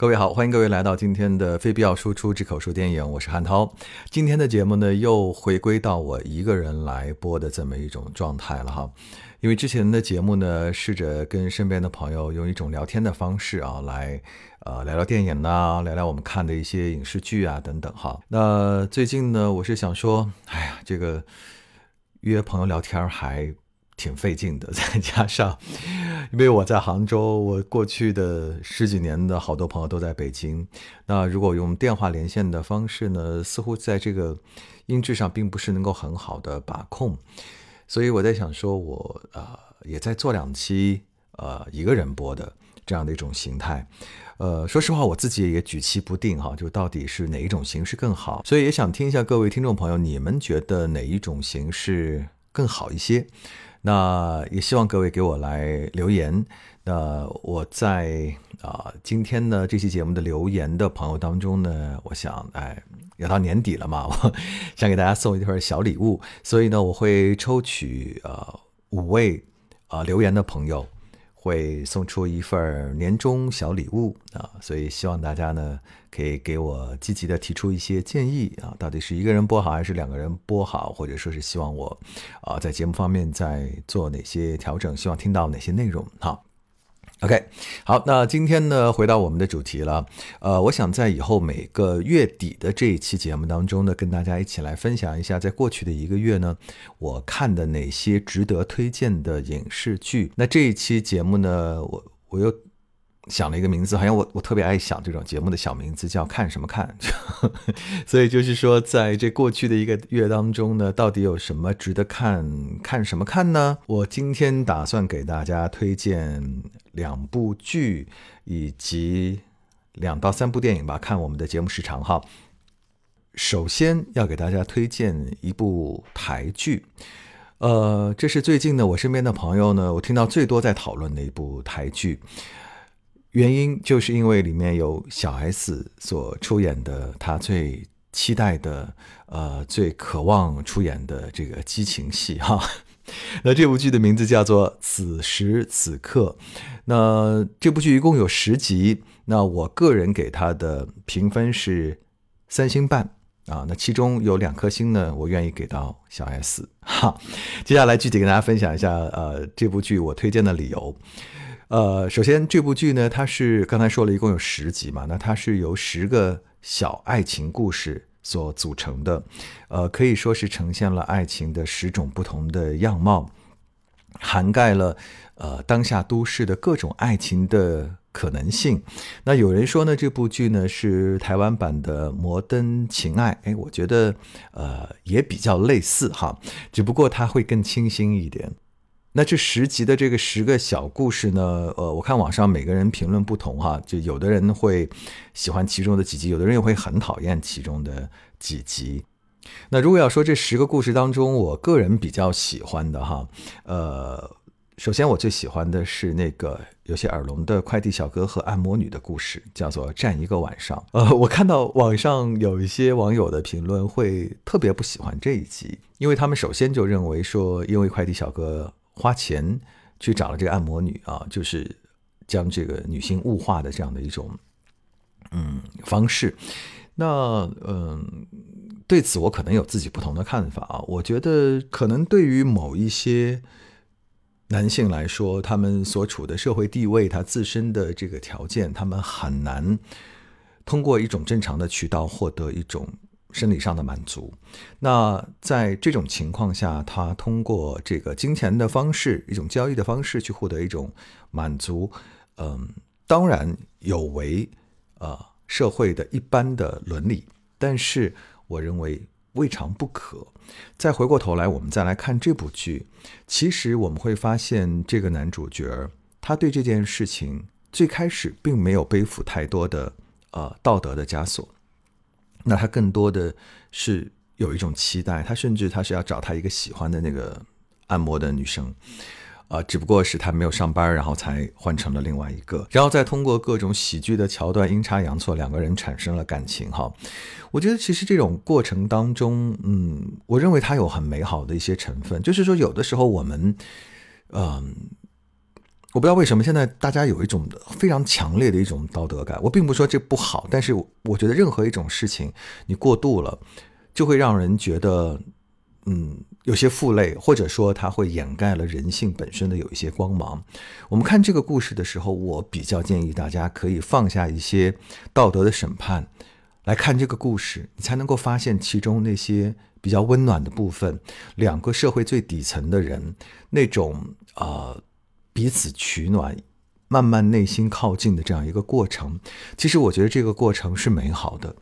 各位好，欢迎各位来到今天的非必要输出之口述电影，我是汉涛。今天的节目呢，又回归到我一个人来播的这么一种状态了哈。因为之前的节目呢，试着跟身边的朋友用一种聊天的方式啊，来呃聊聊电影呐，聊聊我们看的一些影视剧啊等等哈。那最近呢，我是想说，哎呀，这个约朋友聊天还。挺费劲的，再加上，因为我在杭州，我过去的十几年的好多朋友都在北京。那如果用电话连线的方式呢，似乎在这个音质上并不是能够很好的把控。所以我在想说，我呃也在做两期呃一个人播的这样的一种形态。呃，说实话，我自己也举棋不定哈，就到底是哪一种形式更好。所以也想听一下各位听众朋友，你们觉得哪一种形式更好一些？那也希望各位给我来留言。那我在啊今天呢这期节目的留言的朋友当中呢，我想哎要到年底了嘛，我想给大家送一份小礼物，所以呢我会抽取呃五位啊留言的朋友。会送出一份年终小礼物啊，所以希望大家呢可以给我积极的提出一些建议啊，到底是一个人播好还是两个人播好，或者说是希望我啊在节目方面在做哪些调整，希望听到哪些内容哈。OK，好，那今天呢，回到我们的主题了。呃，我想在以后每个月底的这一期节目当中呢，跟大家一起来分享一下，在过去的一个月呢，我看的哪些值得推荐的影视剧。那这一期节目呢，我我又。想了一个名字，好像我我特别爱想这种节目的小名字，叫看什么看。所以就是说，在这过去的一个月当中呢，到底有什么值得看看什么看呢？我今天打算给大家推荐两部剧，以及两到三部电影吧。看我们的节目时长哈。首先要给大家推荐一部台剧，呃，这是最近呢我身边的朋友呢，我听到最多在讨论的一部台剧。原因就是因为里面有小 S 所出演的，他最期待的，呃，最渴望出演的这个激情戏哈。那这部剧的名字叫做《此时此刻》。那这部剧一共有十集，那我个人给他的评分是三星半啊。那其中有两颗星呢，我愿意给到小 S 哈。接下来具体跟大家分享一下，呃，这部剧我推荐的理由。呃，首先这部剧呢，它是刚才说了一共有十集嘛，那它是由十个小爱情故事所组成的，呃，可以说是呈现了爱情的十种不同的样貌，涵盖了呃当下都市的各种爱情的可能性。那有人说呢，这部剧呢是台湾版的《摩登情爱》，哎，我觉得呃也比较类似哈，只不过它会更清新一点。那这十集的这个十个小故事呢？呃，我看网上每个人评论不同哈，就有的人会喜欢其中的几集，有的人又会很讨厌其中的几集。那如果要说这十个故事当中，我个人比较喜欢的哈，呃，首先我最喜欢的是那个有些耳聋的快递小哥和按摩女的故事，叫做《站一个晚上》。呃，我看到网上有一些网友的评论会特别不喜欢这一集，因为他们首先就认为说，因为快递小哥。花钱去找了这个按摩女啊，就是将这个女性物化的这样的一种嗯方式。那嗯，对此我可能有自己不同的看法啊。我觉得可能对于某一些男性来说，他们所处的社会地位，他自身的这个条件，他们很难通过一种正常的渠道获得一种。生理上的满足，那在这种情况下，他通过这个金钱的方式，一种交易的方式去获得一种满足，嗯，当然有违呃社会的一般的伦理，但是我认为未尝不可。再回过头来，我们再来看这部剧，其实我们会发现，这个男主角他对这件事情最开始并没有背负太多的呃道德的枷锁。那他更多的是有一种期待，他甚至他是要找他一个喜欢的那个按摩的女生，啊，只不过是他没有上班，然后才换成了另外一个，然后再通过各种喜剧的桥段阴差阳错，两个人产生了感情。哈，我觉得其实这种过程当中，嗯，我认为它有很美好的一些成分，就是说有的时候我们，嗯，我不知道为什么现在大家有一种非常强烈的一种道德感。我并不说这不好，但是我觉得任何一种事情你过度了，就会让人觉得，嗯，有些负累，或者说它会掩盖了人性本身的有一些光芒。我们看这个故事的时候，我比较建议大家可以放下一些道德的审判，来看这个故事，你才能够发现其中那些比较温暖的部分，两个社会最底层的人那种啊。彼此取暖，慢慢内心靠近的这样一个过程，其实我觉得这个过程是美好的。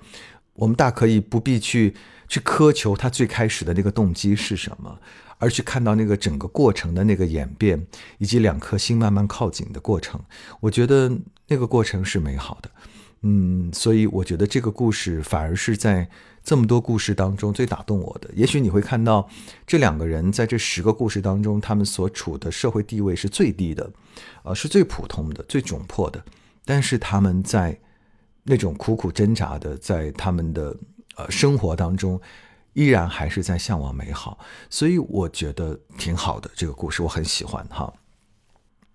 我们大可以不必去去苛求他最开始的那个动机是什么，而去看到那个整个过程的那个演变，以及两颗心慢慢靠近的过程。我觉得那个过程是美好的。嗯，所以我觉得这个故事反而是在。这么多故事当中，最打动我的，也许你会看到这两个人在这十个故事当中，他们所处的社会地位是最低的，呃，是最普通的、最窘迫的。但是他们在那种苦苦挣扎的，在他们的呃生活当中，依然还是在向往美好。所以我觉得挺好的，这个故事我很喜欢哈。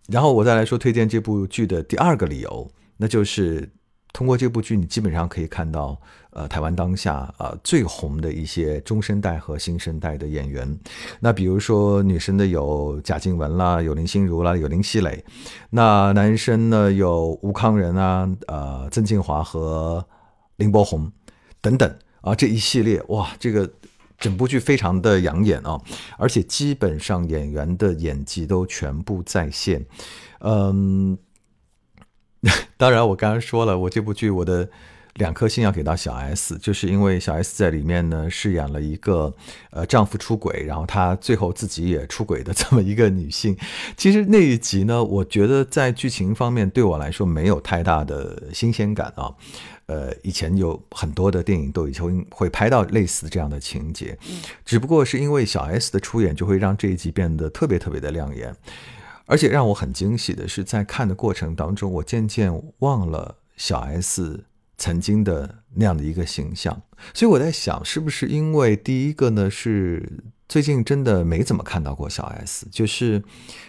然后我再来说推荐这部剧的第二个理由，那就是通过这部剧，你基本上可以看到。呃，台湾当下啊最红的一些中生代和新生代的演员，那比如说女生的有贾静雯啦，有林心如啦，有林熙蕾；那男生呢有吴康仁啊，呃，曾庆华和林柏宏等等啊，这一系列哇，这个整部剧非常的养眼啊，而且基本上演员的演技都全部在线。嗯，当然我刚刚说了，我这部剧我的。两颗星要给到小 S，就是因为小 S 在里面呢饰演了一个呃丈夫出轨，然后她最后自己也出轨的这么一个女性。其实那一集呢，我觉得在剧情方面对我来说没有太大的新鲜感啊。呃，以前有很多的电影都已经会拍到类似这样的情节，只不过是因为小 S 的出演，就会让这一集变得特别特别的亮眼。而且让我很惊喜的是，在看的过程当中，我渐渐忘了小 S。曾经的那样的一个形象，所以我在想，是不是因为第一个呢，是最近真的没怎么看到过小 S，就是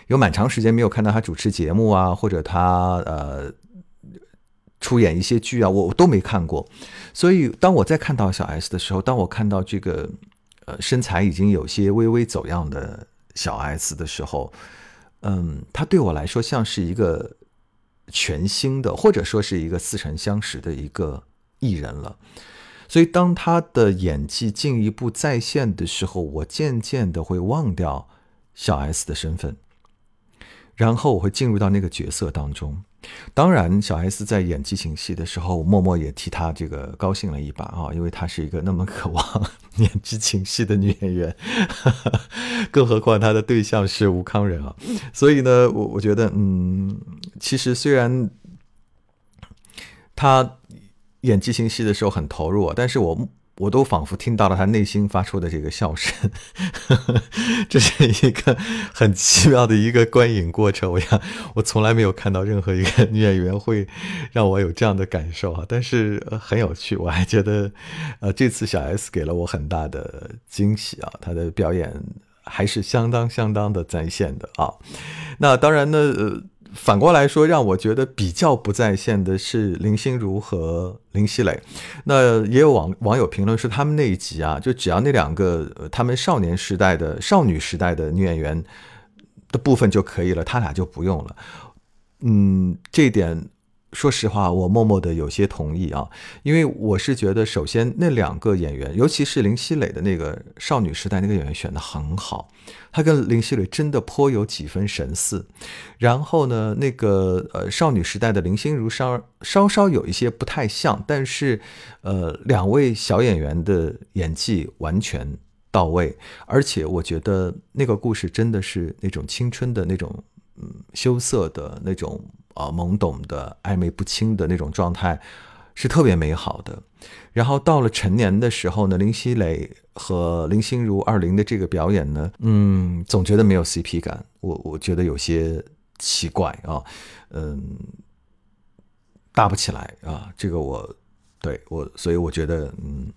有蛮长时间没有看到他主持节目啊，或者他呃出演一些剧啊，我都没看过。所以当我在看到小 S 的时候，当我看到这个呃身材已经有些微微走样的小 S 的时候，嗯，他对我来说像是一个。全新的，或者说是一个似曾相识的一个艺人了。所以，当他的演技进一步再现的时候，我渐渐的会忘掉小 S 的身份，然后我会进入到那个角色当中。当然，小 S 在演激情戏的时候，我默默也替她这个高兴了一把啊，因为她是一个那么渴望演激情戏的女演员，更何况她的对象是吴康仁啊，所以呢，我我觉得，嗯，其实虽然她演激情戏的时候很投入啊，但是我。我都仿佛听到了他内心发出的这个笑声，这是一个很奇妙的一个观影过程。我想，我从来没有看到任何一个女演员会让我有这样的感受啊！但是很有趣，我还觉得，呃，这次小 S 给了我很大的惊喜啊！她的表演还是相当相当的在线的啊！那当然呢，呃。反过来说，让我觉得比较不在线的是林心如和林熙蕾。那也有网网友评论说，他们那一集啊，就只要那两个他们少年时代的少女时代的女演员的部分就可以了，他俩就不用了。嗯，这点。说实话，我默默的有些同意啊，因为我是觉得，首先那两个演员，尤其是林熙蕾的那个少女时代那个演员选的很好，她跟林熙蕾真的颇有几分神似。然后呢，那个呃少女时代的林心如稍稍稍有一些不太像，但是呃两位小演员的演技完全到位，而且我觉得那个故事真的是那种青春的那种嗯羞涩的那种。啊，懵懂的、暧昧不清的那种状态，是特别美好的。然后到了成年的时候呢，林熙蕾和林心如二零的这个表演呢，嗯，总觉得没有 CP 感，我我觉得有些奇怪啊，嗯，搭不起来啊。这个我对我，所以我觉得，嗯，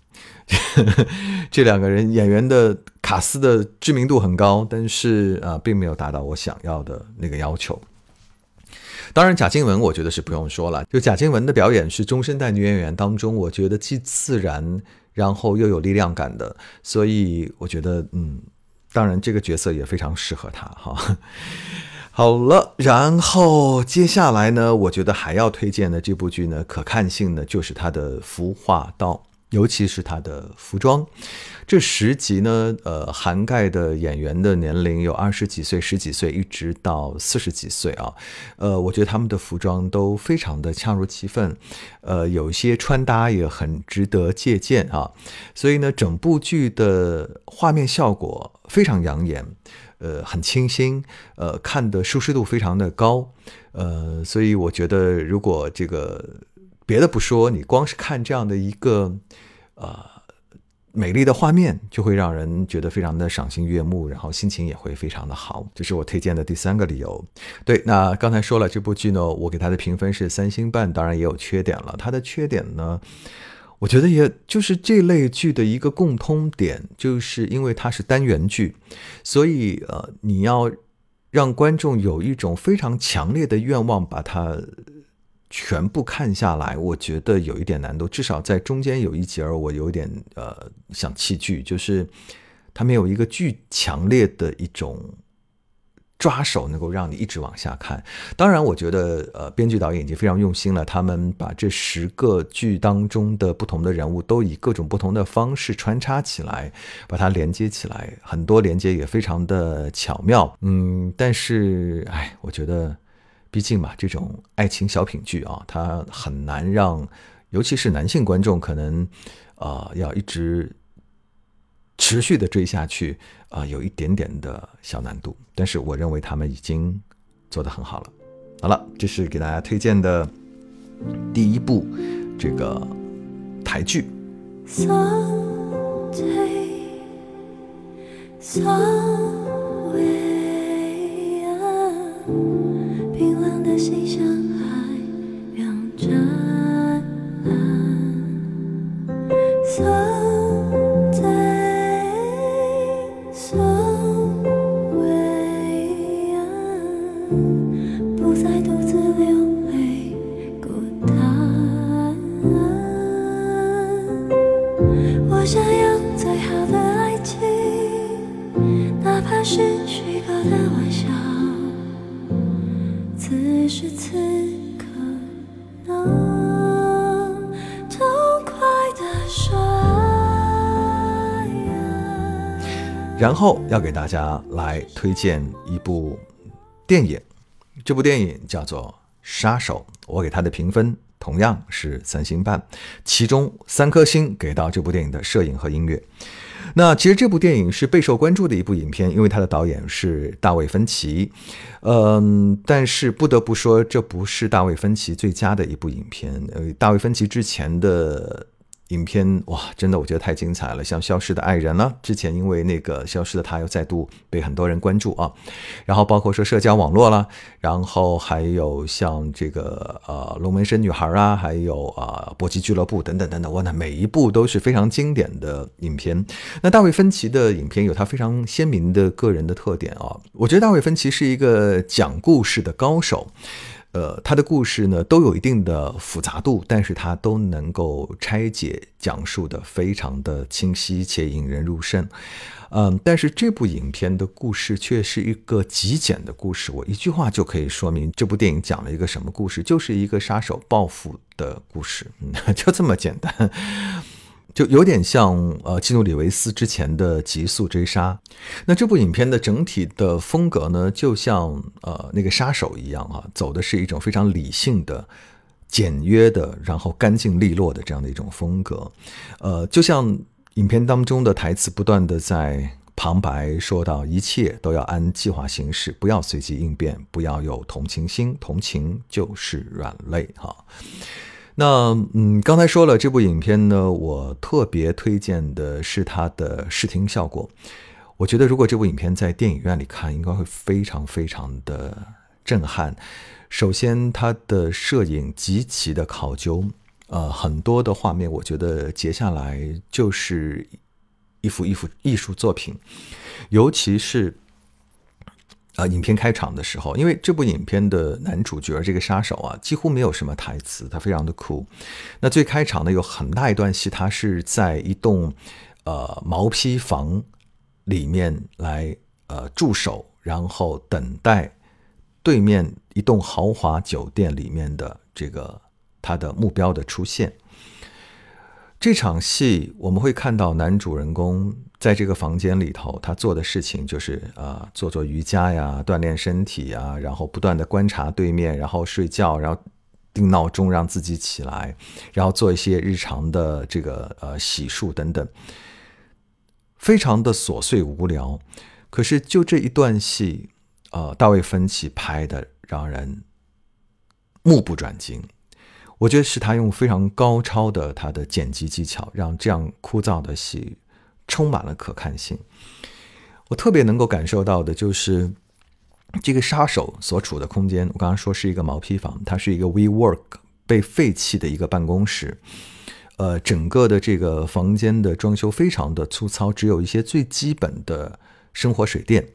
这两个人演员的卡斯的知名度很高，但是啊，并没有达到我想要的那个要求。当然，贾静雯我觉得是不用说了，就贾静雯的表演是中生代女演员当中，我觉得既自然，然后又有力量感的，所以我觉得，嗯，当然这个角色也非常适合她哈。好了，然后接下来呢，我觉得还要推荐的这部剧呢，可看性呢就是它的服化道。尤其是他的服装，这十集呢，呃，涵盖的演员的年龄有二十几岁、十几岁，一直到四十几岁啊。呃，我觉得他们的服装都非常的恰如其分，呃，有一些穿搭也很值得借鉴啊。所以呢，整部剧的画面效果非常养眼，呃，很清新，呃，看的舒适度非常的高，呃，所以我觉得如果这个。别的不说，你光是看这样的一个呃美丽的画面，就会让人觉得非常的赏心悦目，然后心情也会非常的好。这是我推荐的第三个理由。对，那刚才说了这部剧呢，我给它的评分是三星半，当然也有缺点了。它的缺点呢，我觉得也就是这类剧的一个共通点，就是因为它是单元剧，所以呃，你要让观众有一种非常强烈的愿望把它。全部看下来，我觉得有一点难度。至少在中间有一节儿，我有点呃想弃剧，就是它没有一个巨强烈的一种抓手，能够让你一直往下看。当然，我觉得呃编剧导演已经非常用心了，他们把这十个剧当中的不同的人物都以各种不同的方式穿插起来，把它连接起来，很多连接也非常的巧妙。嗯，但是哎，我觉得。毕竟嘛，这种爱情小品剧啊，它很难让，尤其是男性观众，可能啊要一直持续的追下去啊，有一点点的小难度。但是我认为他们已经做得很好了。好了，这是给大家推荐的第一部这个台剧。然后要给大家来推荐一部电影，这部电影叫做《杀手》，我给它的评分同样是三星半，其中三颗星给到这部电影的摄影和音乐。那其实这部电影是备受关注的一部影片，因为它的导演是大卫芬奇，嗯，但是不得不说，这不是大卫芬奇最佳的一部影片，呃，大卫芬奇之前的。影片哇，真的我觉得太精彩了，像《消失的爱人》呢，之前因为那个《消失的他》又再度被很多人关注啊，然后包括说社交网络啦，然后还有像这个呃《龙门身女孩》啊，还有啊《搏击俱乐部》等等等等，哇，那每一部都是非常经典的影片。那大卫芬奇的影片有他非常鲜明的个人的特点啊，我觉得大卫芬奇是一个讲故事的高手。呃，他的故事呢都有一定的复杂度，但是他都能够拆解、讲述的非常的清晰且引人入胜。嗯，但是这部影片的故事却是一个极简的故事，我一句话就可以说明这部电影讲了一个什么故事，就是一个杀手报复的故事，就这么简单。就有点像呃基努里维斯之前的《极速追杀》，那这部影片的整体的风格呢，就像呃那个杀手一样啊，走的是一种非常理性的、简约的，然后干净利落的这样的一种风格。呃，就像影片当中的台词不断的在旁白说到，一切都要按计划行事，不要随机应变，不要有同情心，同情就是软肋哈。那嗯，刚才说了这部影片呢，我特别推荐的是它的视听效果。我觉得如果这部影片在电影院里看，应该会非常非常的震撼。首先，它的摄影极其的考究，呃，很多的画面，我觉得截下来就是一幅一幅艺术作品，尤其是呃，影片开场的时候，因为这部影片的男主角这个杀手啊，几乎没有什么台词，他非常的酷。那最开场呢，有很大一段戏，他是在一栋呃毛坯房里面来呃驻守，然后等待对面一栋豪华酒店里面的这个他的目标的出现。这场戏我们会看到男主人公在这个房间里头，他做的事情就是呃做做瑜伽呀，锻炼身体呀，然后不断的观察对面，然后睡觉，然后定闹钟让自己起来，然后做一些日常的这个呃洗漱等等，非常的琐碎无聊。可是就这一段戏，呃，大卫芬奇拍的让人目不转睛。我觉得是他用非常高超的他的剪辑技巧，让这样枯燥的戏充满了可看性。我特别能够感受到的就是这个杀手所处的空间。我刚刚说是一个毛坯房，它是一个 WeWork 被废弃的一个办公室。呃，整个的这个房间的装修非常的粗糙，只有一些最基本的生活水电。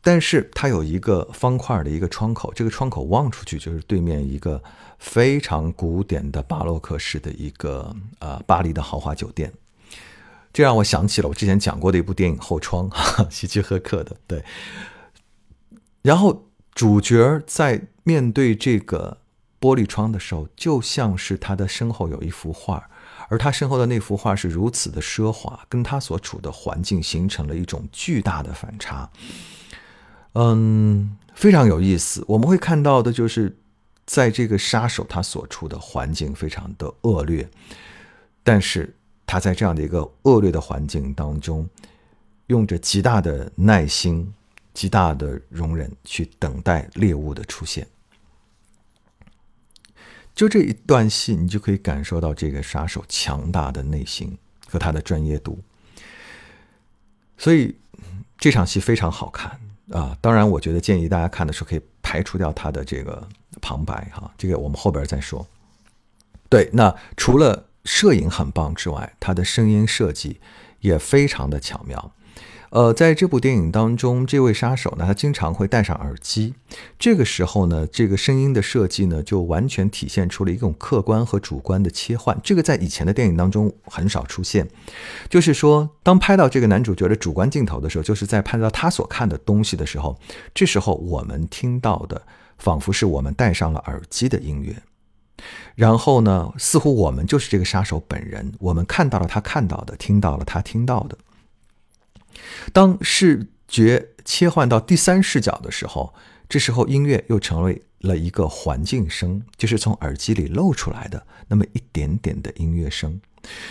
但是它有一个方块的一个窗口，这个窗口望出去就是对面一个非常古典的巴洛克式的一个呃巴黎的豪华酒店，这让我想起了我之前讲过的一部电影《后窗》，哈希区柯克的。对，然后主角在面对这个玻璃窗的时候，就像是他的身后有一幅画，而他身后的那幅画是如此的奢华，跟他所处的环境形成了一种巨大的反差。嗯，非常有意思。我们会看到的就是，在这个杀手他所处的环境非常的恶劣，但是他在这样的一个恶劣的环境当中，用着极大的耐心、极大的容忍去等待猎物的出现。就这一段戏，你就可以感受到这个杀手强大的内心和他的专业度。所以这场戏非常好看。啊，当然，我觉得建议大家看的时候可以排除掉他的这个旁白哈，这个我们后边再说。对，那除了摄影很棒之外，它的声音设计也非常的巧妙。呃，在这部电影当中，这位杀手呢，他经常会戴上耳机。这个时候呢，这个声音的设计呢，就完全体现出了一种客观和主观的切换。这个在以前的电影当中很少出现。就是说，当拍到这个男主角的主观镜头的时候，就是在拍到他所看的东西的时候，这时候我们听到的仿佛是我们戴上了耳机的音乐。然后呢，似乎我们就是这个杀手本人，我们看到了他看到的，听到了他听到的。当视觉切换到第三视角的时候，这时候音乐又成为了一个环境声，就是从耳机里露出来的那么一点点的音乐声。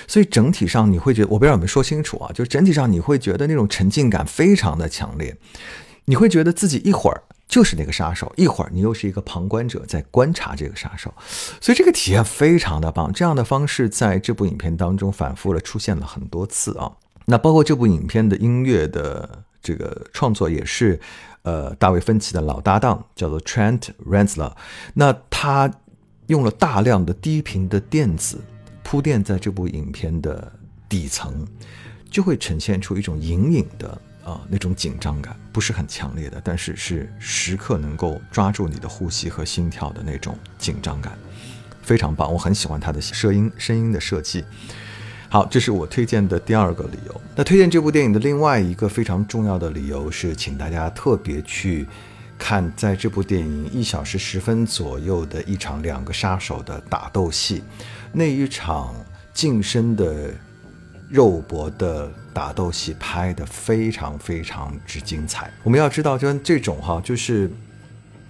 所以整体上你会觉得，我不知道有没有说清楚啊？就整体上你会觉得那种沉浸感非常的强烈，你会觉得自己一会儿就是那个杀手，一会儿你又是一个旁观者在观察这个杀手，所以这个体验非常的棒。这样的方式在这部影片当中反复的出现了很多次啊。那包括这部影片的音乐的这个创作也是，呃，大卫芬奇的老搭档叫做 Trent Reznor。那他用了大量的低频的电子铺垫在这部影片的底层，就会呈现出一种隐隐的啊那种紧张感，不是很强烈的，但是是时刻能够抓住你的呼吸和心跳的那种紧张感，非常棒。我很喜欢他的声音声音的设计。好，这是我推荐的第二个理由。那推荐这部电影的另外一个非常重要的理由是，请大家特别去看，在这部电影一小时十分左右的一场两个杀手的打斗戏，那一场近身的肉搏的打斗戏拍得非常非常之精彩。我们要知道，就像这种哈，就是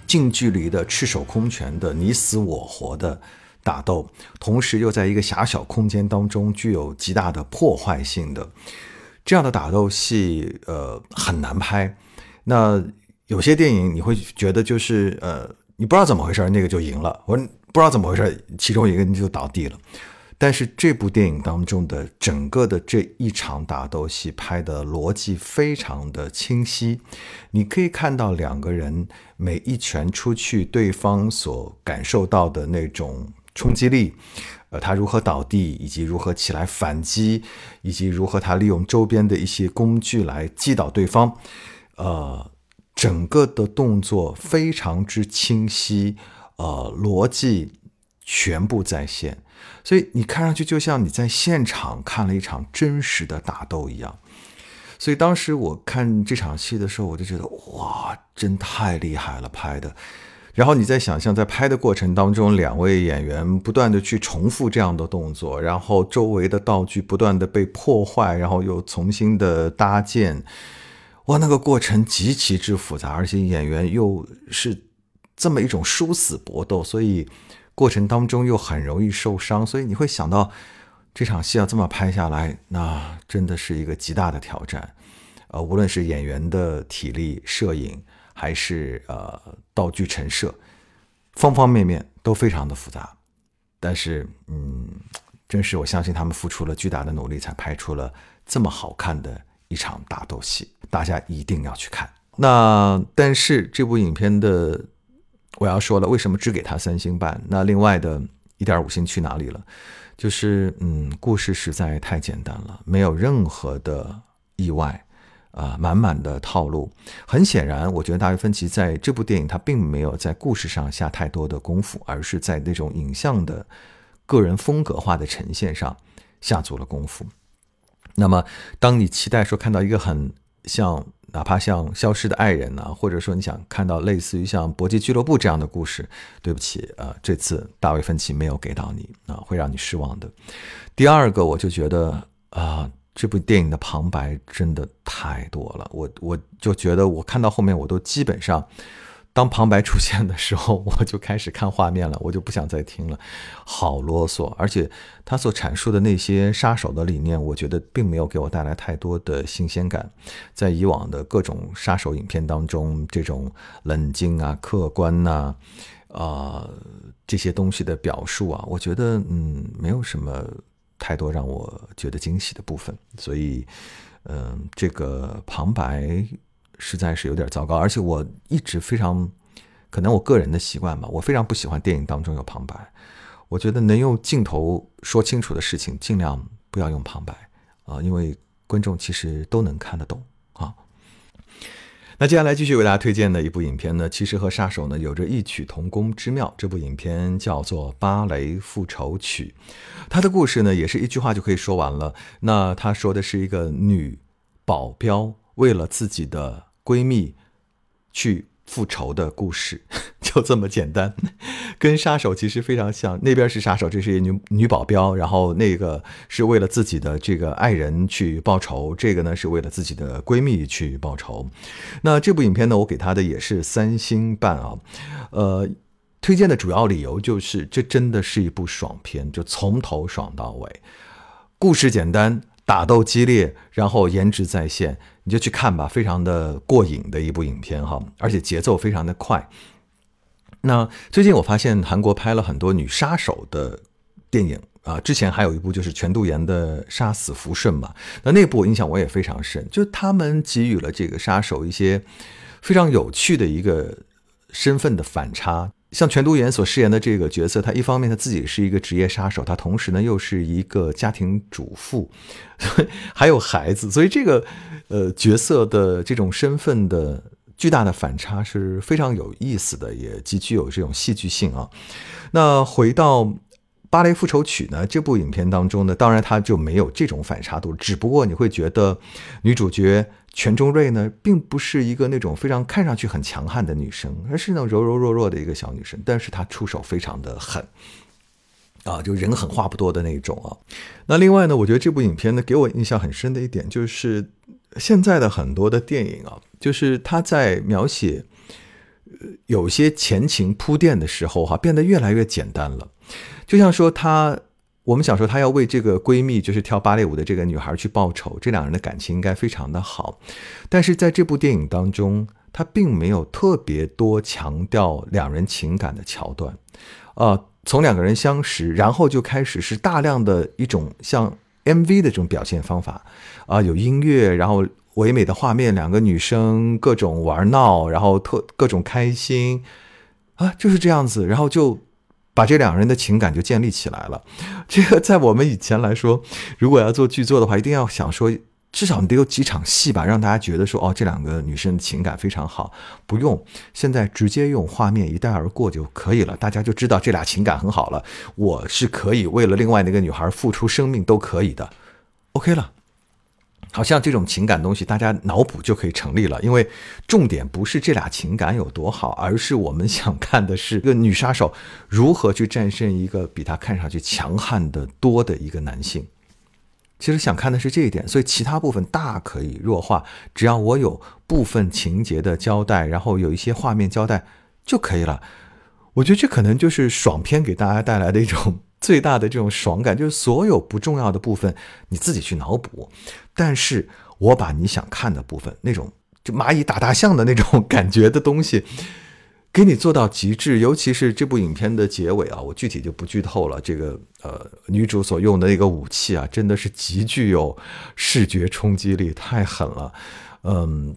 近距离的赤手空拳的你死我活的。打斗，同时又在一个狭小空间当中具有极大的破坏性的这样的打斗戏，呃，很难拍。那有些电影你会觉得就是呃，你不知道怎么回事，那个就赢了；我不知道怎么回事，其中一个你就倒地了。但是这部电影当中的整个的这一场打斗戏拍的逻辑非常的清晰，你可以看到两个人每一拳出去，对方所感受到的那种。冲击力，呃，他如何倒地，以及如何起来反击，以及如何他利用周边的一些工具来击倒对方，呃，整个的动作非常之清晰，呃，逻辑全部在线，所以你看上去就像你在现场看了一场真实的打斗一样。所以当时我看这场戏的时候，我就觉得哇，真太厉害了，拍的。然后你在想象在拍的过程当中，两位演员不断的去重复这样的动作，然后周围的道具不断的被破坏，然后又重新的搭建，哇，那个过程极其之复杂，而且演员又是这么一种殊死搏斗，所以过程当中又很容易受伤，所以你会想到这场戏要这么拍下来，那真的是一个极大的挑战，呃，无论是演员的体力、摄影。还是呃道具陈设，方方面面都非常的复杂，但是嗯，真是我相信他们付出了巨大的努力，才拍出了这么好看的一场打斗戏，大家一定要去看。那但是这部影片的我要说了，为什么只给他三星半？那另外的一点五星去哪里了？就是嗯，故事实在太简单了，没有任何的意外。啊，满满的套路。很显然，我觉得大卫芬奇在这部电影他并没有在故事上下太多的功夫，而是在那种影像的个人风格化的呈现上下足了功夫。那么，当你期待说看到一个很像，哪怕像《消失的爱人》呢，或者说你想看到类似于像《搏击俱乐部》这样的故事，对不起，啊，这次大卫芬奇没有给到你啊，会让你失望的。第二个，我就觉得啊。这部电影的旁白真的太多了，我我就觉得我看到后面我都基本上，当旁白出现的时候，我就开始看画面了，我就不想再听了，好啰嗦。而且他所阐述的那些杀手的理念，我觉得并没有给我带来太多的新鲜感。在以往的各种杀手影片当中，这种冷静啊、客观呐，啊这些东西的表述啊，我觉得嗯没有什么。太多让我觉得惊喜的部分，所以，嗯，这个旁白实在是有点糟糕。而且我一直非常，可能我个人的习惯吧，我非常不喜欢电影当中有旁白。我觉得能用镜头说清楚的事情，尽量不要用旁白啊，因为观众其实都能看得懂啊。那接下来继续为大家推荐的一部影片呢，其实和杀手呢有着异曲同工之妙。这部影片叫做《芭蕾复仇曲》，它的故事呢也是一句话就可以说完了。那他说的是一个女保镖为了自己的闺蜜去。复仇的故事 就这么简单，跟杀手其实非常像。那边是杀手，这是一女女保镖，然后那个是为了自己的这个爱人去报仇，这个呢是为了自己的闺蜜去报仇。那这部影片呢，我给他的也是三星半啊。呃，推荐的主要理由就是，这真的是一部爽片，就从头爽到尾，故事简单。打斗激烈，然后颜值在线，你就去看吧，非常的过瘾的一部影片哈，而且节奏非常的快。那最近我发现韩国拍了很多女杀手的电影啊，之前还有一部就是全度妍的《杀死福顺》嘛，那那部印象我也非常深，就他们给予了这个杀手一些非常有趣的一个身份的反差。像全度妍所饰演的这个角色，她一方面她自己是一个职业杀手，她同时呢又是一个家庭主妇，还有孩子，所以这个呃角色的这种身份的巨大的反差是非常有意思的，也极具有这种戏剧性啊。那回到。《芭蕾复仇曲》呢？这部影片当中呢，当然它就没有这种反差度，只不过你会觉得女主角全中瑞呢，并不是一个那种非常看上去很强悍的女生，而是那种柔柔弱弱的一个小女生，但是她出手非常的狠，啊，就人狠话不多的那种啊。那另外呢，我觉得这部影片呢，给我印象很深的一点就是，现在的很多的电影啊，就是他在描写有些前情铺垫的时候，哈，变得越来越简单了。就像说她，我们想说她要为这个闺蜜，就是跳芭蕾舞的这个女孩去报仇，这两人的感情应该非常的好。但是在这部电影当中，她并没有特别多强调两人情感的桥段。呃，从两个人相识，然后就开始是大量的一种像 MV 的这种表现方法啊，有音乐，然后唯美的画面，两个女生各种玩闹，然后特各种开心啊，就是这样子，然后就。把这两人的情感就建立起来了。这个在我们以前来说，如果要做剧作的话，一定要想说至少你得有几场戏吧，让大家觉得说，哦，这两个女生的情感非常好。不用，现在直接用画面一带而过就可以了，大家就知道这俩情感很好了。我是可以为了另外那个女孩付出生命都可以的，OK 了。好像这种情感东西，大家脑补就可以成立了，因为重点不是这俩情感有多好，而是我们想看的是一个女杀手如何去战胜一个比她看上去强悍的多的一个男性。其实想看的是这一点，所以其他部分大可以弱化，只要我有部分情节的交代，然后有一些画面交代就可以了。我觉得这可能就是爽片给大家带来的一种。最大的这种爽感，就是所有不重要的部分你自己去脑补，但是我把你想看的部分，那种就蚂蚁打大象的那种感觉的东西，给你做到极致。尤其是这部影片的结尾啊，我具体就不剧透了。这个呃，女主所用的那个武器啊，真的是极具有视觉冲击力，太狠了，嗯。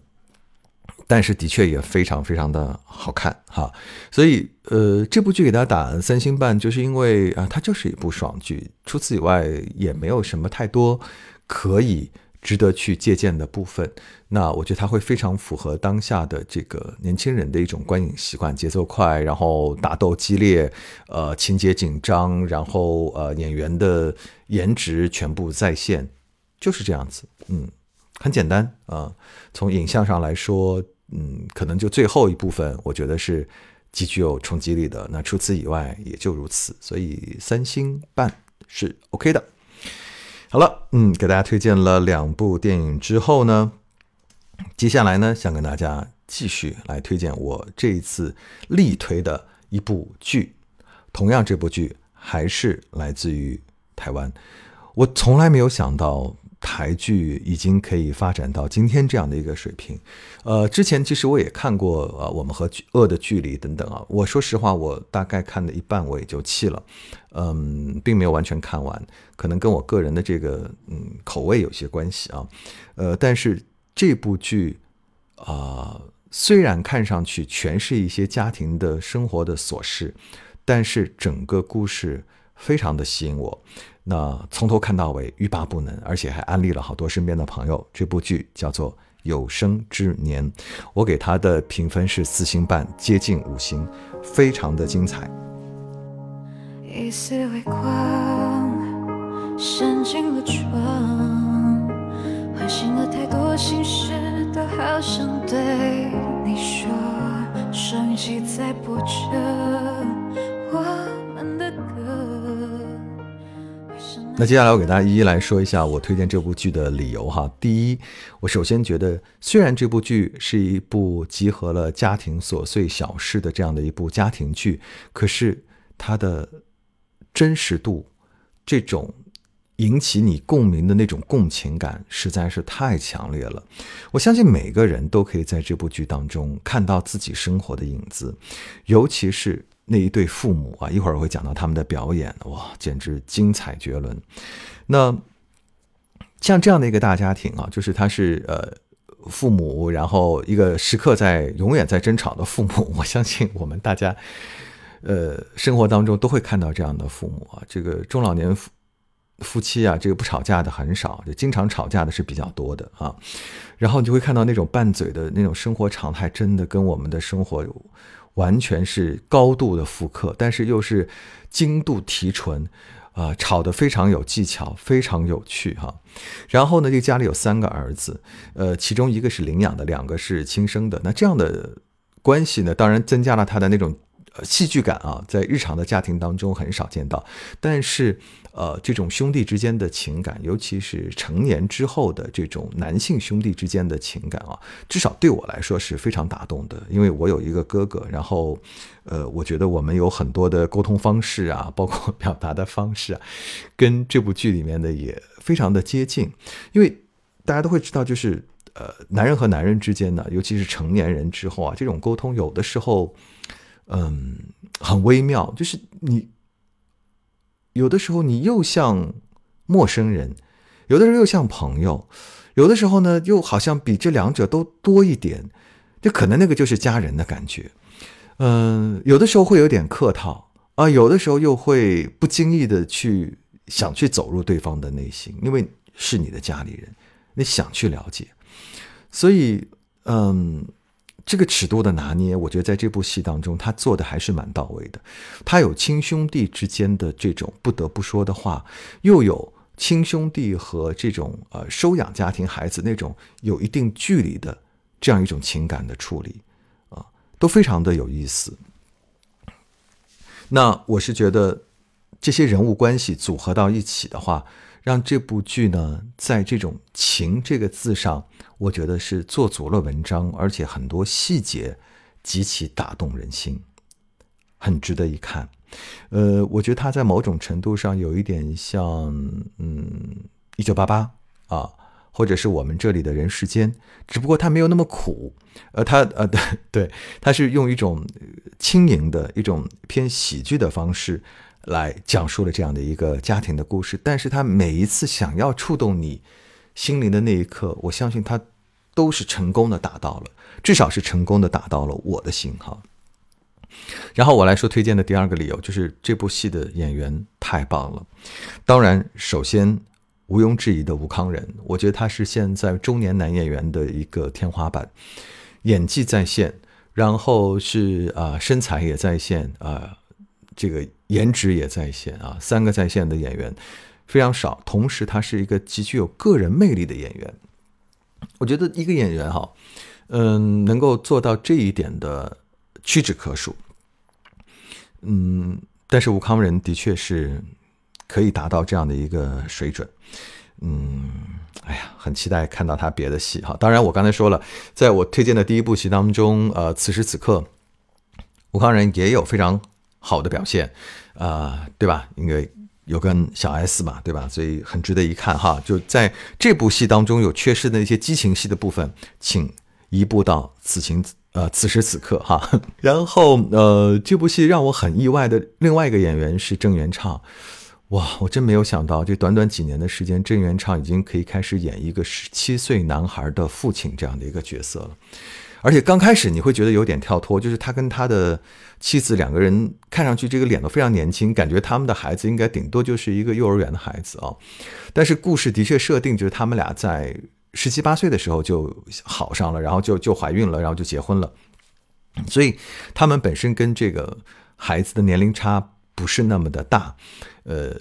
但是的确也非常非常的好看哈，所以呃，这部剧给大家打三星半，就是因为啊，它就是一部爽剧。除此以外，也没有什么太多可以值得去借鉴的部分。那我觉得它会非常符合当下的这个年轻人的一种观影习惯，节奏快，然后打斗激烈，呃，情节紧张，然后呃，演员的颜值全部在线，就是这样子。嗯，很简单啊，从影像上来说。嗯，可能就最后一部分，我觉得是极具有冲击力的。那除此以外，也就如此。所以三星半是 OK 的。好了，嗯，给大家推荐了两部电影之后呢，接下来呢，想跟大家继续来推荐我这一次力推的一部剧。同样，这部剧还是来自于台湾。我从来没有想到。台剧已经可以发展到今天这样的一个水平，呃，之前其实我也看过呃我们和恶的距离等等啊。我说实话，我大概看了一半我也就弃了，嗯，并没有完全看完，可能跟我个人的这个嗯口味有些关系啊。呃，但是这部剧啊，虽然看上去全是一些家庭的生活的琐事，但是整个故事非常的吸引我。那从头看到尾，欲罢不能，而且还安利了好多身边的朋友。这部剧叫做《有生之年》，我给他的评分是四星半，接近五星，非常的精彩。一丝微光，闪进了窗，唤醒了太多心事，都好想对你说。收音机在播着我那接下来我给大家一一来说一下我推荐这部剧的理由哈。第一，我首先觉得，虽然这部剧是一部集合了家庭琐碎小事的这样的一部家庭剧，可是它的真实度，这种引起你共鸣的那种共情感实在是太强烈了。我相信每个人都可以在这部剧当中看到自己生活的影子，尤其是。那一对父母啊，一会儿我会讲到他们的表演，哇，简直精彩绝伦。那像这样的一个大家庭啊，就是他是呃父母，然后一个时刻在永远在争吵的父母。我相信我们大家呃生活当中都会看到这样的父母啊，这个中老年夫夫妻啊，这个不吵架的很少，就经常吵架的是比较多的啊。然后你就会看到那种拌嘴的那种生活常态，真的跟我们的生活。完全是高度的复刻，但是又是精度提纯，啊，炒得非常有技巧，非常有趣哈。然后呢，这个家里有三个儿子，呃，其中一个是领养的，两个是亲生的。那这样的关系呢，当然增加了他的那种。戏剧感啊，在日常的家庭当中很少见到，但是，呃，这种兄弟之间的情感，尤其是成年之后的这种男性兄弟之间的情感啊，至少对我来说是非常打动的。因为我有一个哥哥，然后，呃，我觉得我们有很多的沟通方式啊，包括表达的方式啊，跟这部剧里面的也非常的接近。因为大家都会知道，就是呃，男人和男人之间呢，尤其是成年人之后啊，这种沟通有的时候。嗯，很微妙，就是你有的时候你又像陌生人，有的时候又像朋友，有的时候呢又好像比这两者都多一点，就可能那个就是家人的感觉。嗯，有的时候会有点客套啊，有的时候又会不经意的去想去走入对方的内心，因为是你的家里人，你想去了解。所以，嗯，这个尺度的拿捏，我觉得在这部戏当中，他做的还是蛮到位的。他有亲兄弟之间的这种不得不说的话，又有亲兄弟和这种呃收养家庭孩子那种有一定距离的这样一种情感的处理，啊，都非常的有意思。那我是觉得这些人物关系组合到一起的话，让这部剧呢，在这种“情”这个字上。我觉得是做足了文章，而且很多细节极其打动人心，很值得一看。呃，我觉得他在某种程度上有一点像，嗯，一九八八啊，或者是我们这里的人世间，只不过他没有那么苦。呃，他呃，对 对，他是用一种轻盈的一种偏喜剧的方式来讲述了这样的一个家庭的故事，但是他每一次想要触动你。心灵的那一刻，我相信他都是成功的达到了，至少是成功的打到了我的心哈。然后我来说推荐的第二个理由，就是这部戏的演员太棒了。当然，首先毋庸置疑的吴康仁，我觉得他是现在中年男演员的一个天花板，演技在线，然后是啊身材也在线啊，这个颜值也在线啊，三个在线的演员。非常少，同时他是一个极具有个人魅力的演员。我觉得一个演员哈，嗯，能够做到这一点的屈指可数。嗯，但是吴康仁的确是可以达到这样的一个水准。嗯，哎呀，很期待看到他别的戏哈。当然，我刚才说了，在我推荐的第一部戏当中，呃，此时此刻，吴康仁也有非常好的表现，啊，对吧？因为。有跟小 S 嘛，对吧？所以很值得一看哈。就在这部戏当中有缺失的一些激情戏的部分，请移步到此情呃此时此刻哈。然后呃，这部戏让我很意外的另外一个演员是郑元畅，哇，我真没有想到，这短短几年的时间，郑元畅已经可以开始演一个十七岁男孩的父亲这样的一个角色了。而且刚开始你会觉得有点跳脱，就是他跟他的妻子两个人看上去这个脸都非常年轻，感觉他们的孩子应该顶多就是一个幼儿园的孩子啊。但是故事的确设定就是他们俩在十七八岁的时候就好上了，然后就就怀孕了，然后就结婚了。所以他们本身跟这个孩子的年龄差不是那么的大，呃，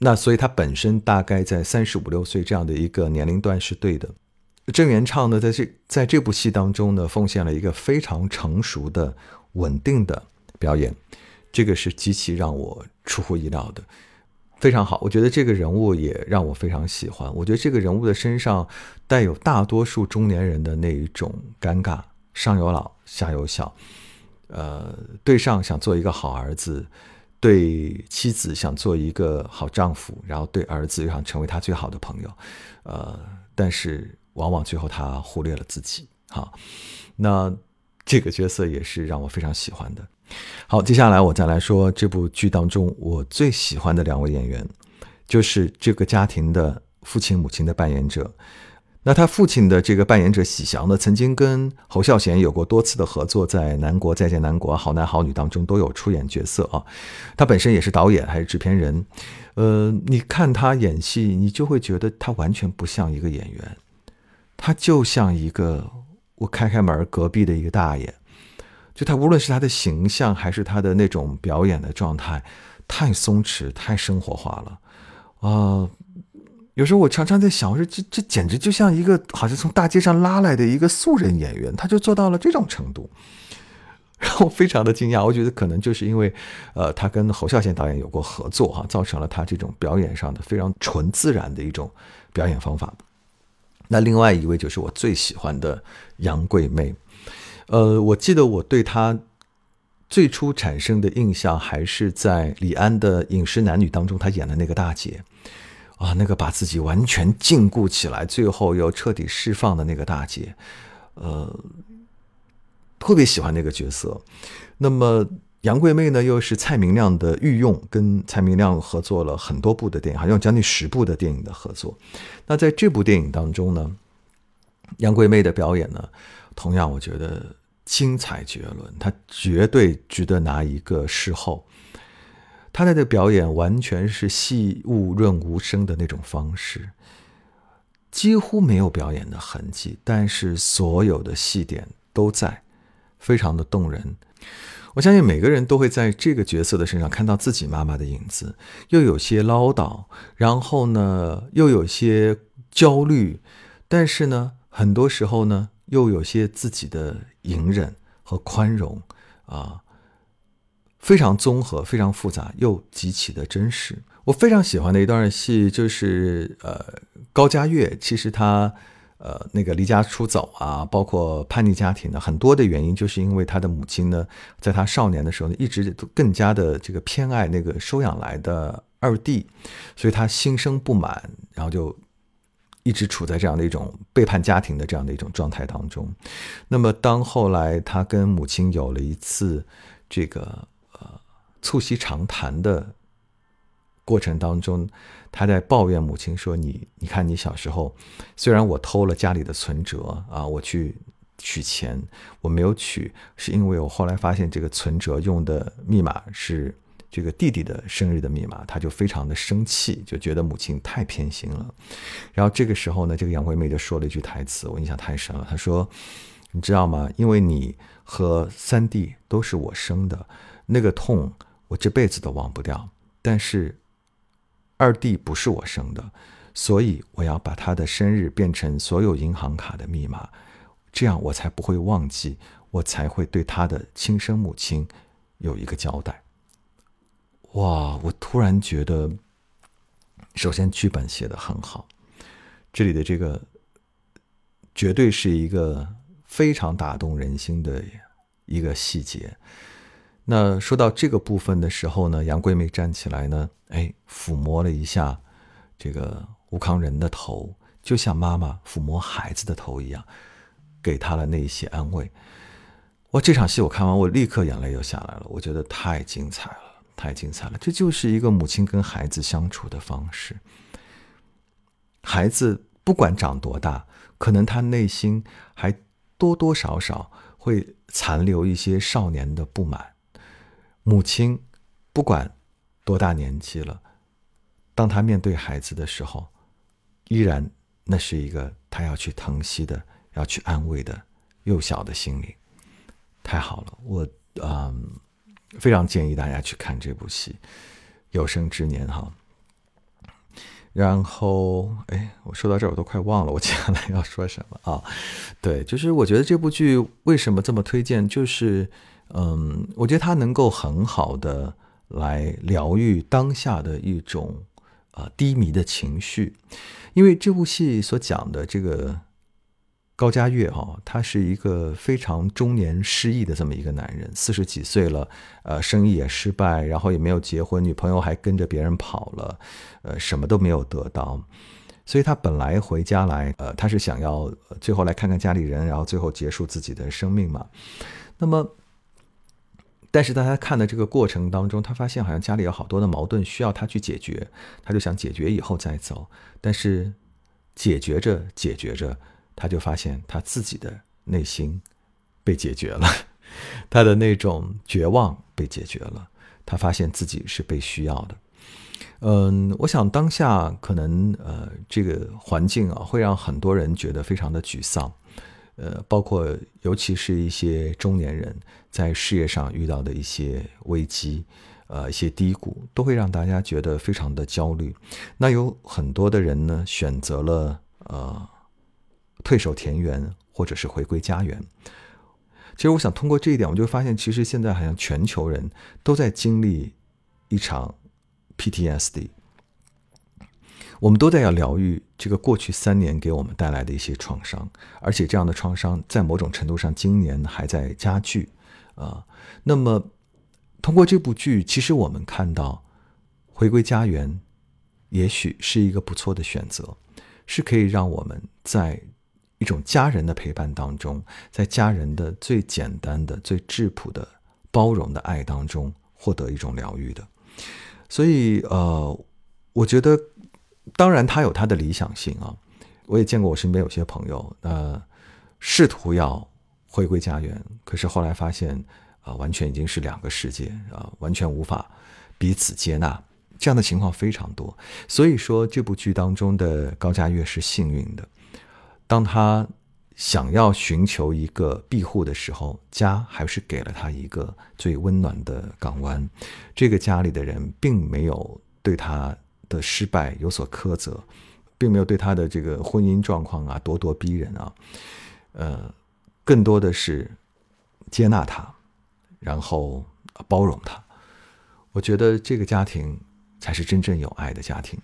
那所以他本身大概在三十五六岁这样的一个年龄段是对的。郑元畅呢，在这在这部戏当中呢，奉献了一个非常成熟的、稳定的表演，这个是极其让我出乎意料的，非常好。我觉得这个人物也让我非常喜欢。我觉得这个人物的身上带有大多数中年人的那一种尴尬，上有老，下有小，呃，对上想做一个好儿子，对妻子想做一个好丈夫，然后对儿子又想成为他最好的朋友，呃，但是。往往最后他忽略了自己，好，那这个角色也是让我非常喜欢的。好，接下来我再来说这部剧当中我最喜欢的两位演员，就是这个家庭的父亲母亲的扮演者。那他父亲的这个扮演者喜祥呢，曾经跟侯孝贤有过多次的合作，在《南国再见南国》《好男好女》当中都有出演角色啊。他本身也是导演还是制片人，呃，你看他演戏，你就会觉得他完全不像一个演员。他就像一个我开开门隔壁的一个大爷，就他无论是他的形象还是他的那种表演的状态，太松弛太生活化了啊！有时候我常常在想，我说这这简直就像一个好像从大街上拉来的一个素人演员，他就做到了这种程度，让我非常的惊讶。我觉得可能就是因为呃，他跟侯孝贤导演有过合作哈，造成了他这种表演上的非常纯自然的一种表演方法。那另外一位就是我最喜欢的杨贵妹，呃，我记得我对她最初产生的印象还是在李安的《饮食男女》当中，她演的那个大姐，啊，那个把自己完全禁锢起来，最后又彻底释放的那个大姐，呃，特别喜欢那个角色。那么。杨贵妹呢，又是蔡明亮的御用，跟蔡明亮合作了很多部的电影，好像将近十部的电影的合作。那在这部电影当中呢，杨贵妹的表演呢，同样我觉得精彩绝伦，她绝对值得拿一个视后。她的表演完全是戏物润无声的那种方式，几乎没有表演的痕迹，但是所有的戏点都在，非常的动人。我相信每个人都会在这个角色的身上看到自己妈妈的影子，又有些唠叨，然后呢，又有些焦虑，但是呢，很多时候呢，又有些自己的隐忍和宽容啊，非常综合，非常复杂，又极其的真实。我非常喜欢的一段戏就是呃，高佳悦，其实他。呃，那个离家出走啊，包括叛逆家庭的很多的原因，就是因为他的母亲呢，在他少年的时候呢，一直都更加的这个偏爱那个收养来的二弟，所以他心生不满，然后就一直处在这样的一种背叛家庭的这样的一种状态当中。那么，当后来他跟母亲有了一次这个呃促膝长谈的。过程当中，他在抱怨母亲说：“你，你看，你小时候，虽然我偷了家里的存折啊，我去取钱，我没有取，是因为我后来发现这个存折用的密码是这个弟弟的生日的密码，他就非常的生气，就觉得母亲太偏心了。然后这个时候呢，这个杨惠妹就说了一句台词，我印象太深了。她说：‘你知道吗？因为你和三弟都是我生的，那个痛我这辈子都忘不掉。但是。’二弟不是我生的，所以我要把他的生日变成所有银行卡的密码，这样我才不会忘记，我才会对他的亲生母亲有一个交代。哇！我突然觉得，首先剧本写的很好，这里的这个绝对是一个非常打动人心的一个细节。那说到这个部分的时候呢，杨贵梅站起来呢，哎，抚摸了一下这个吴康仁的头，就像妈妈抚摸孩子的头一样，给他了那些安慰。哇，这场戏我看完，我立刻眼泪又下来了。我觉得太精彩了，太精彩了！这就是一个母亲跟孩子相处的方式。孩子不管长多大，可能他内心还多多少少会残留一些少年的不满。母亲不管多大年纪了，当他面对孩子的时候，依然那是一个他要去疼惜的、要去安慰的幼小的心灵。太好了，我嗯非常建议大家去看这部戏《有生之年》哈。然后，哎，我说到这儿我都快忘了我接下来要说什么啊？对，就是我觉得这部剧为什么这么推荐，就是。嗯，我觉得它能够很好的来疗愈当下的一种啊低迷的情绪，因为这部戏所讲的这个高佳悦哈，他是一个非常中年失意的这么一个男人，四十几岁了，呃，生意也失败，然后也没有结婚，女朋友还跟着别人跑了，呃，什么都没有得到，所以他本来回家来，呃，他是想要最后来看看家里人，然后最后结束自己的生命嘛，那么。但是在他看的这个过程当中，他发现好像家里有好多的矛盾需要他去解决，他就想解决以后再走。但是解决着解决着，他就发现他自己的内心被解决了，他的那种绝望被解决了。他发现自己是被需要的。嗯，我想当下可能呃这个环境啊，会让很多人觉得非常的沮丧。呃，包括尤其是一些中年人在事业上遇到的一些危机，呃，一些低谷，都会让大家觉得非常的焦虑。那有很多的人呢，选择了呃退守田园，或者是回归家园。其实我想通过这一点，我就发现，其实现在好像全球人都在经历一场 PTSD。我们都在要疗愈这个过去三年给我们带来的一些创伤，而且这样的创伤在某种程度上今年还在加剧，啊，那么通过这部剧，其实我们看到回归家园，也许是一个不错的选择，是可以让我们在一种家人的陪伴当中，在家人的最简单的、最质朴的包容的爱当中获得一种疗愈的。所以，呃，我觉得。当然，他有他的理想性啊。我也见过我身边有些朋友，呃，试图要回归家园，可是后来发现，啊，完全已经是两个世界啊，完全无法彼此接纳，这样的情况非常多。所以说，这部剧当中的高佳悦是幸运的，当他想要寻求一个庇护的时候，家还是给了他一个最温暖的港湾。这个家里的人并没有对他的失败有所苛责，并没有对他的这个婚姻状况啊咄咄逼人啊，呃，更多的是接纳他，然后包容他。我觉得这个家庭才是真正有爱的家庭。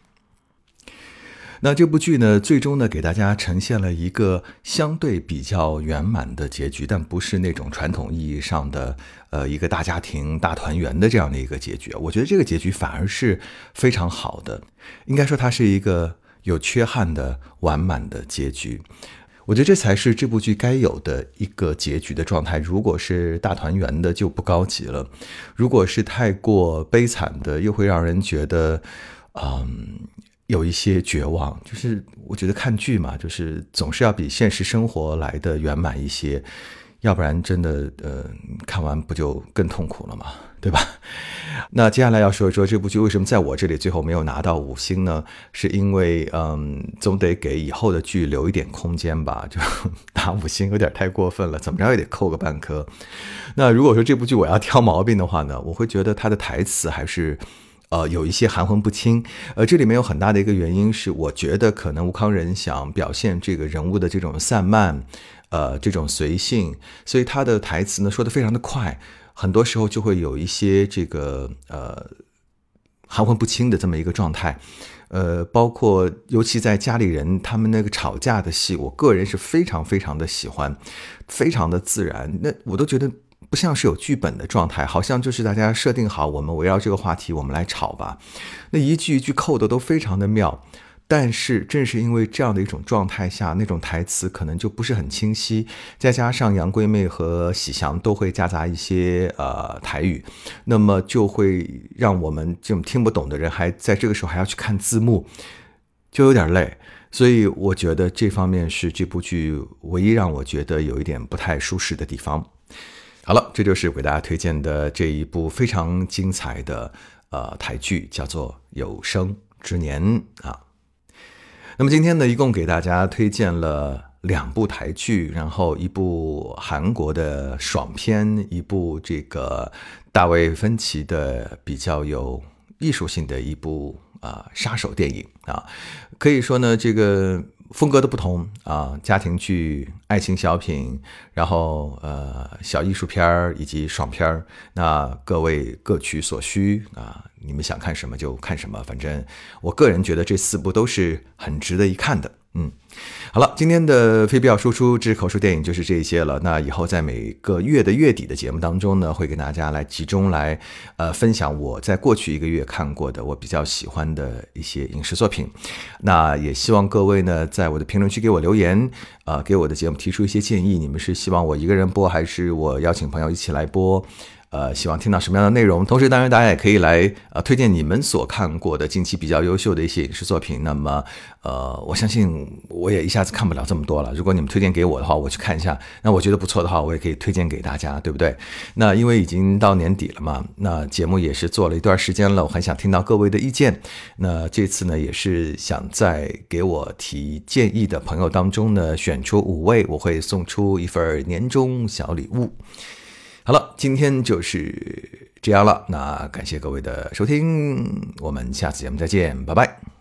那这部剧呢，最终呢，给大家呈现了一个相对比较圆满的结局，但不是那种传统意义上的呃一个大家庭大团圆的这样的一个结局。我觉得这个结局反而是非常好的，应该说它是一个有缺憾的完满的结局。我觉得这才是这部剧该有的一个结局的状态。如果是大团圆的就不高级了，如果是太过悲惨的，又会让人觉得，嗯。有一些绝望，就是我觉得看剧嘛，就是总是要比现实生活来的圆满一些，要不然真的呃看完不就更痛苦了嘛，对吧？那接下来要说一说这部剧为什么在我这里最后没有拿到五星呢？是因为嗯，总得给以后的剧留一点空间吧，就 打五星有点太过分了，怎么着也得扣个半颗。那如果说这部剧我要挑毛病的话呢，我会觉得它的台词还是。呃，有一些含混不清。呃，这里面有很大的一个原因是，我觉得可能吴康仁想表现这个人物的这种散漫，呃，这种随性，所以他的台词呢说的非常的快，很多时候就会有一些这个呃含混不清的这么一个状态。呃，包括尤其在家里人他们那个吵架的戏，我个人是非常非常的喜欢，非常的自然，那我都觉得。不像是有剧本的状态，好像就是大家设定好，我们围绕这个话题，我们来吵吧。那一句一句扣的都非常的妙，但是正是因为这样的一种状态下，那种台词可能就不是很清晰，再加上杨贵妹和喜祥都会夹杂一些呃台语，那么就会让我们这种听不懂的人还在这个时候还要去看字幕，就有点累。所以我觉得这方面是这部剧唯一让我觉得有一点不太舒适的地方。好了，这就是我给大家推荐的这一部非常精彩的呃台剧，叫做《有生之年》啊。那么今天呢，一共给大家推荐了两部台剧，然后一部韩国的爽片，一部这个大卫芬奇的比较有艺术性的一部啊杀手电影啊。可以说呢，这个。风格的不同啊，家庭剧、爱情小品，然后呃小艺术片儿以及爽片儿，那各位各取所需啊，你们想看什么就看什么，反正我个人觉得这四部都是很值得一看的。嗯，好了，今天的非必要输出之口述电影就是这些了。那以后在每个月的月底的节目当中呢，会给大家来集中来呃分享我在过去一个月看过的我比较喜欢的一些影视作品。那也希望各位呢在我的评论区给我留言，啊，给我的节目提出一些建议。你们是希望我一个人播，还是我邀请朋友一起来播？呃，希望听到什么样的内容？同时，当然大家也可以来呃推荐你们所看过的近期比较优秀的一些影视作品。那么，呃，我相信我也一下子看不了这么多了。如果你们推荐给我的话，我去看一下。那我觉得不错的话，我也可以推荐给大家，对不对？那因为已经到年底了嘛，那节目也是做了一段时间了，我很想听到各位的意见。那这次呢，也是想在给我提建议的朋友当中呢，选出五位，我会送出一份年终小礼物。好了，今天就是这样了。那感谢各位的收听，我们下次节目再见，拜拜。